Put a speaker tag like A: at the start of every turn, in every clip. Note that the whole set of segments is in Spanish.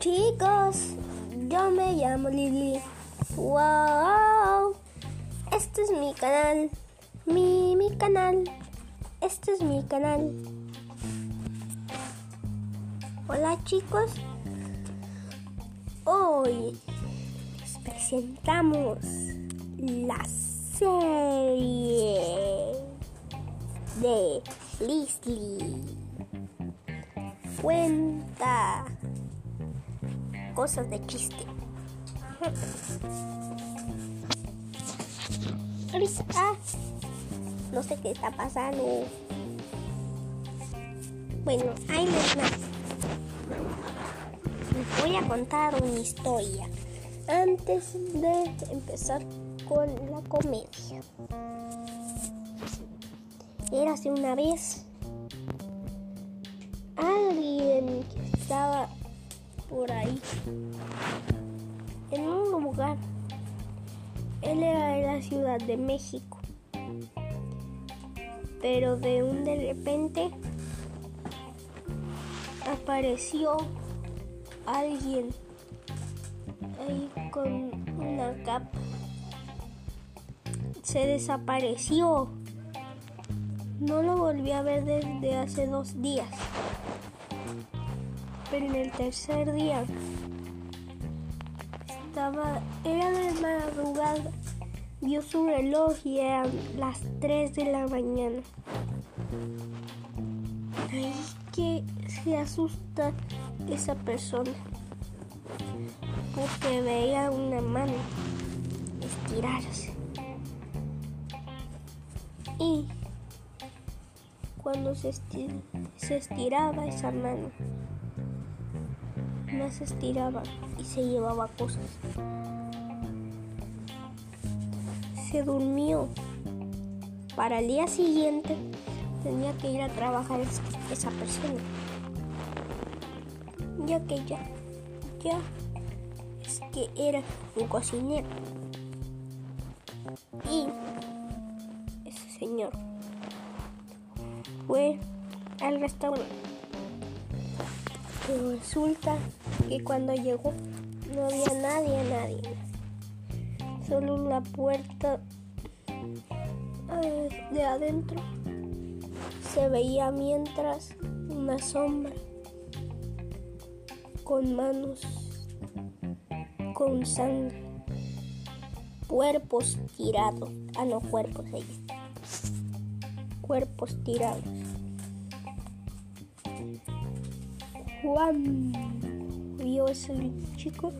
A: chicos, yo me llamo Lili. Wow, este es mi canal, mi, mi canal, este es mi canal. Hola chicos, hoy les presentamos la serie de Leslie. Cuenta cosas de chiste. Ah, no sé qué está pasando. Bueno, ahí les. Les voy a contar una historia antes de empezar con la comedia. Era hace una vez alguien que estaba por ahí en un lugar. Él era de la Ciudad de México. Pero de un de repente apareció alguien ahí con una capa. Se desapareció. No lo volví a ver desde hace dos días. Pero en el tercer día estaba, era de madrugada, vio su reloj y eran las 3 de la mañana. Es que se asusta esa persona porque veía una mano estirarse. Y cuando se estiraba esa mano, más estiraba y se llevaba cosas. Se durmió. Para el día siguiente tenía que ir a trabajar esa persona. Ya que ya, ya es que era un cocinero. Y ese señor fue al restaurante. Pero resulta que cuando llegó no había nadie, nadie. Solo la puerta eh, de adentro se veía mientras una sombra con manos, con sangre, cuerpos tirados. Ah, no, cuerpos ahí. Cuerpos tirados. Juan vio ese chico,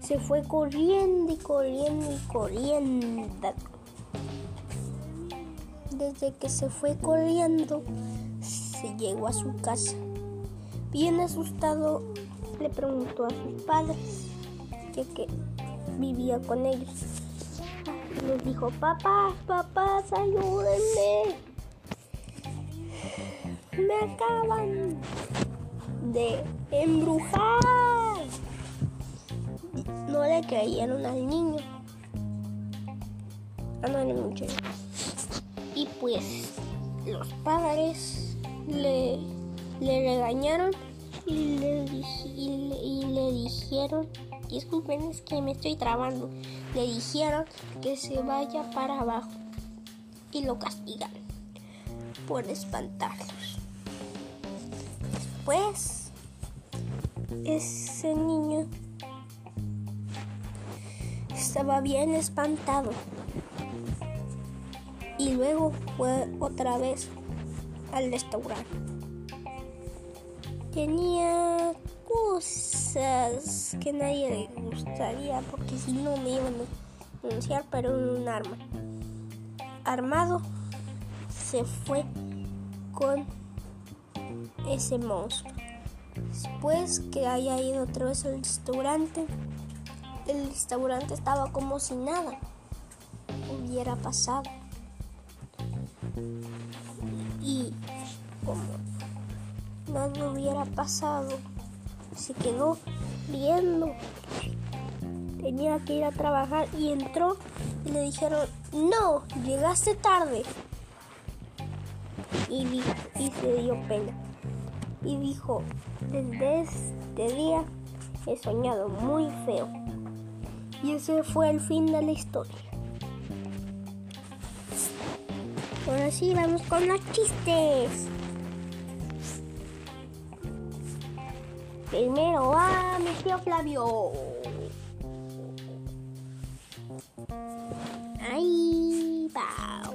A: se fue corriendo y corriendo y corriendo. Desde que se fue corriendo, se llegó a su casa. Bien asustado, le preguntó a sus padres que, que vivía con ellos. Les dijo, papá, papás, ayúdenme. Me acaban de embrujar. No le creyeron al niño. A no, mucho. Y pues los padres le, le regañaron y le, y, y le dijeron, disculpen es que me estoy trabando, le dijeron que se vaya para abajo y lo castigaron por espantarlos. Después, ese niño estaba bien espantado. Y luego fue otra vez al restaurante. Tenía cosas que nadie le gustaría porque si no me iban a denunciar, pero un arma. Armado se fue con ese monstruo. Después que haya ido otra vez al restaurante, el restaurante estaba como si nada hubiera pasado. Y como nada hubiera pasado, se quedó viendo. Tenía que ir a trabajar y entró y le dijeron, no, llegaste tarde. Y, y se dio pena. Y dijo, desde este día he soñado muy feo. Y ese fue el fin de la historia. Ahora sí, vamos con los chistes. Primero va mi tío Flavio. Ahí va.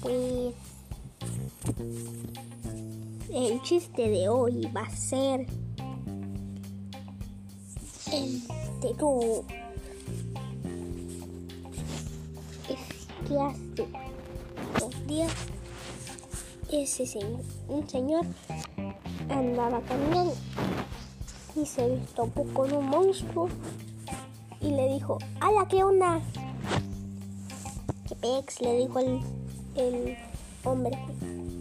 A: Pues el chiste de hoy va a ser el terror. Es que hace dos días ese señor, un señor andaba caminando y se topó con un monstruo y le dijo, ¡Hala, qué onda! ¡Qué pex! le dijo el, el hombre.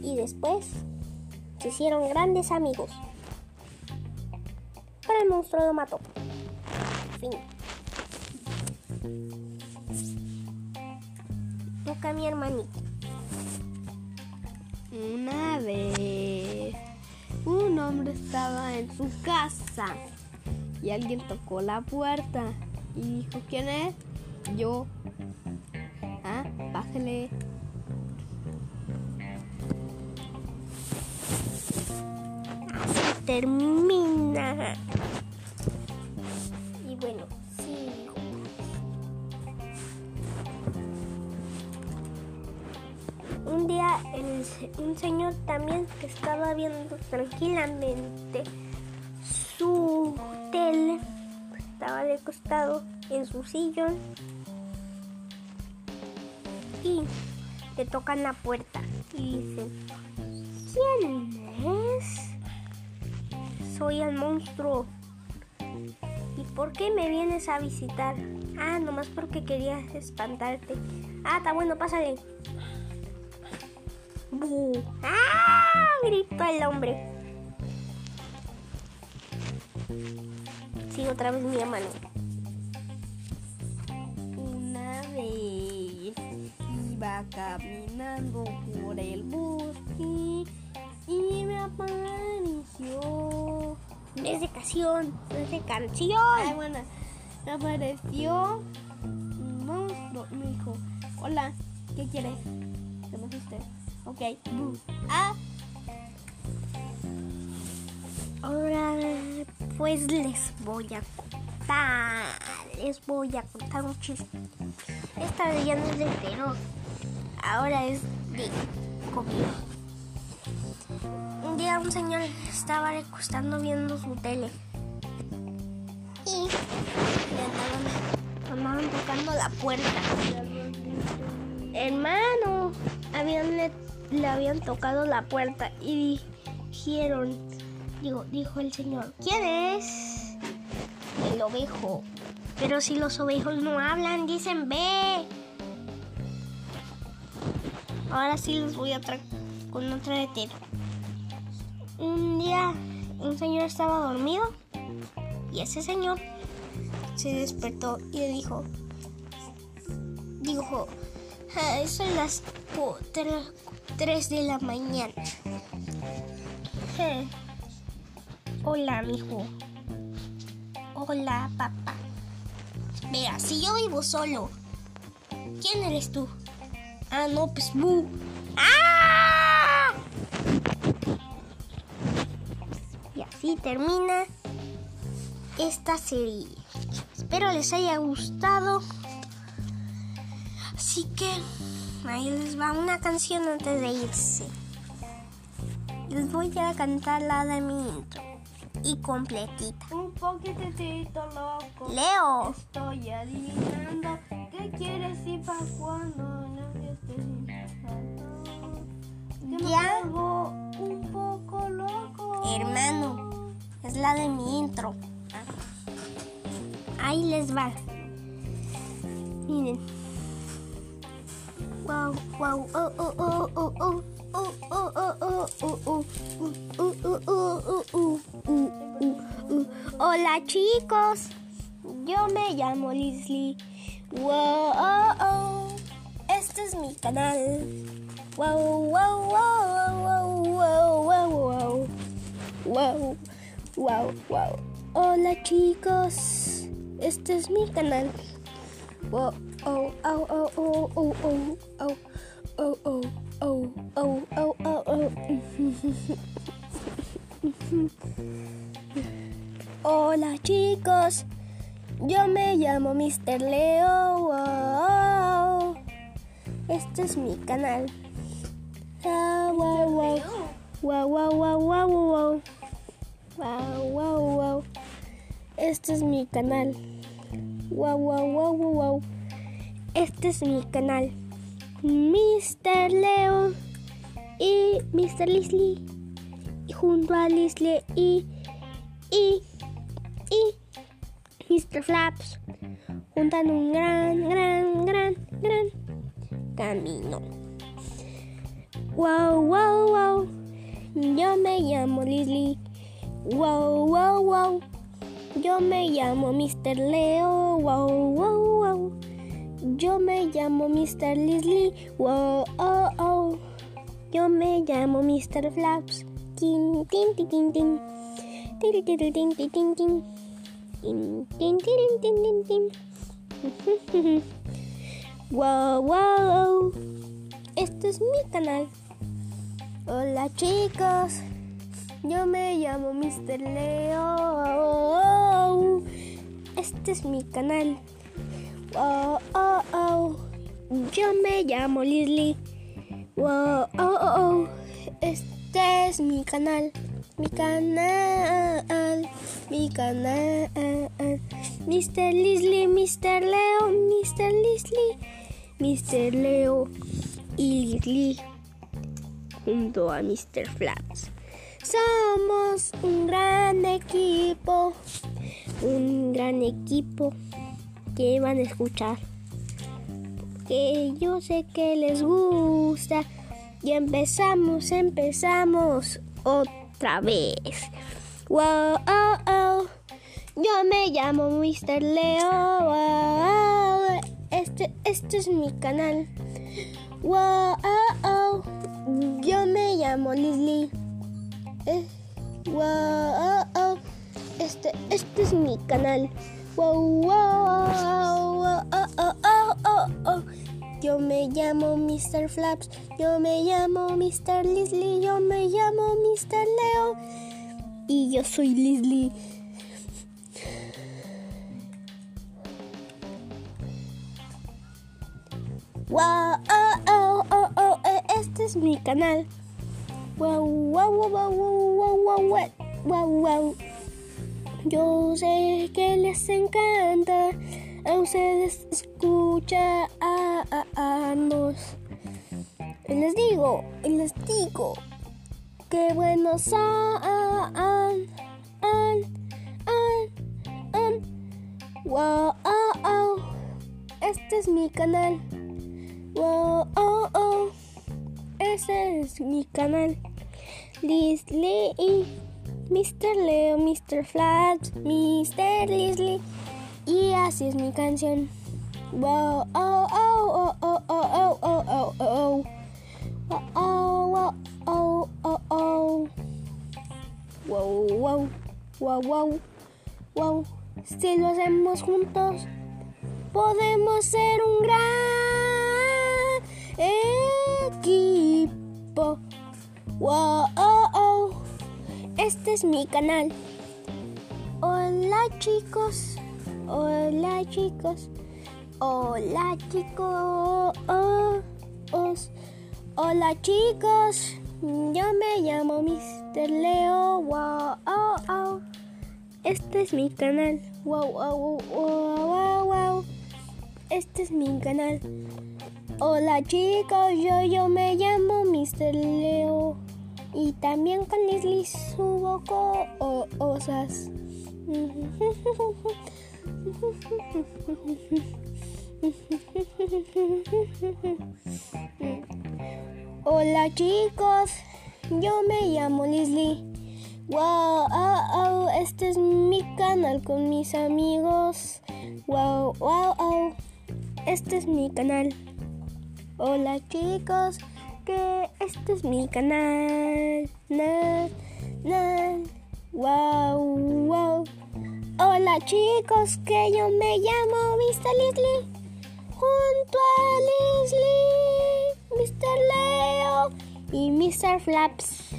A: Y después se hicieron grandes amigos. Pero el monstruo lo mató. Fin. Toca mi hermanito.
B: Una vez un hombre estaba en su casa y alguien tocó la puerta y dijo, ¿quién es? Yo. Ah, bájale.
A: Así termina. Un señor también que estaba viendo tranquilamente su tele, estaba de costado en su sillón y le tocan la puerta y dicen, ¿quién es? Soy el monstruo. ¿Y por qué me vienes a visitar? Ah, nomás porque quería espantarte. Ah, está bueno, pásale. ¡Bu! ¡Ah! Gritó el hombre. Sí, otra vez mi hermano.
B: Una vez iba caminando por el bosque y me apareció.
A: Es de canción, es de
B: Ay,
A: canción.
B: bueno, me apareció un monstruo. Me dijo, hola, ¿qué quieres? ¿Te me asusté? Ok. Ah,
A: Ahora, pues les voy a contar. Les voy a contar un chiste. Esta vez ya no es de terror. Ahora es de comida. Un día un señor estaba recostando viendo su tele. Y le andaban, andaban tocando la puerta. Hermano, habían, le, habían tocado la puerta y dijeron, digo, dijo el señor, ¿quién es? El ovejo. Pero si los ovejos no hablan, dicen ve. Ahora sí les voy a traer con otra de terror. Un día un señor estaba dormido y ese señor se despertó y le dijo, dijo, "Ah, son las 3 de la mañana. Hola, mijo. Hola, papá. Vea, si yo vivo solo, ¿quién eres tú? Ah, no, pues bu. ¡Ah! Y así termina esta serie. Espero les haya gustado. Así que ahí les va una canción antes de irse. Les voy a cantar la de mi intro y completita.
B: un poquitito loco.
A: Leo.
B: Estoy adivinando qué quieres y para cuando no. Que me
A: Ya.
B: un poco loco.
A: Hermano, es la de mi intro. Ahí les va. Miren. Wow, wow, oh, oh, oh, oh, oh. Oh, oh, oh, oh, oh, oh, uh, uh, uh, uh, uh, uh, uh, uh, uh. Hola chicos, yo me llamo Leslie. Wow, oh, oh. Este es mi canal. Wow, wow, wow, wow, wow, wow, wow. wow, wow, wow. Hola chicos, este es mi canal. Oh, oh, oh, oh, oh, oh, oh, oh, oh, oh, oh, oh, oh, oh. Hola chicos, yo me llamo Mr. Leo. Wow. Este es mi canal. Wow, wow. Wow, wow, wow, wow, wow. Wow, wow, wow. Este es mi canal. Wow, wow, wow, wow, wow. Este es mi canal. Mr. Leo y Mr. Leslie. Y junto a Leslie y, y, y Mr. Flaps. Juntan un gran, gran, gran, gran camino. Wow, wow, wow. Yo me llamo Leslie. Wow, wow, wow. Yo me llamo Mr. Leo. Wow, wow, wow. Yo me llamo Mr. Leslie. Wow, oh, oh. Yo me llamo Mr. Flaps. Tin, tin, tin, tin, tin. Tin, tin, tin, tin, tin, tin. Tin, tin, tin, tin, tin, tin. Wow, wow. Este es mi canal. Hola chicos. Yo me llamo Mr. Leo. Este es mi canal. Oh, oh, oh. Yo me llamo. Wow, oh, oh, oh. Este es mi canal. Mi canal. Mi canal. Mr. Leslie, Mr. Leo, Mr. Leslie, Mr. Leo y Leslie junto a Mr. Flaps. Somos un gran equipo, un gran equipo que van a escuchar. Que yo sé que les gusta. Y empezamos, empezamos otra vez. Wow, oh, oh. Yo me llamo Mr. Leo. Wow, este, este es mi canal. Wow, oh, oh. Yo me llamo Leslie. Eh, wow, oh, oh. Este, este es mi canal. Wow, wow, oh, oh, oh, oh. Yo me llamo Mr. Flaps. Yo me llamo Mr. Leslie. Yo me llamo Mr. Leo. Y yo soy Leslie. Wow, oh, oh, oh, oh, eh, este es mi canal. Wow, wow, wow, wow, wow, wow, wow, wow, wow. Yo sé que les encanta a ustedes escuchar a, nos. Y les digo, y les digo, que buenos son. Wow, oh, oh. Este es mi canal. Wow, oh, oh. Ese es mi canal. Leslie y Mr. Leo, Mr. Flaps, Mr. Leslie. Y así es mi canción. Wow, oh, oh, oh, oh, oh, oh, oh, oh, oh. Oh, oh, oh, oh. Wow, wow, wow, wow, wow. Si lo hacemos juntos, podemos ser un gran Este es mi canal. Hola chicos. Hola chicos. Hola chicos. Hola chicos. Yo me llamo Mr. Leo. Wow, oh, oh. Este es mi canal. Wow, wow, wow, wow, wow. Este es mi canal. Hola chicos, yo, yo me llamo Mr. Leo. Y también con Leslie subo cosas. Hola chicos, yo me llamo Leslie. Wow, oh, oh, este es mi canal con mis amigos. Wow, wow, oh, este es mi canal. Hola chicos, este es mi canal. Na, na, Wow, wow. Hola chicos, que yo me llamo Mr. Leslie. Junto a Leslie, Mr. Leo y Mr. Flaps.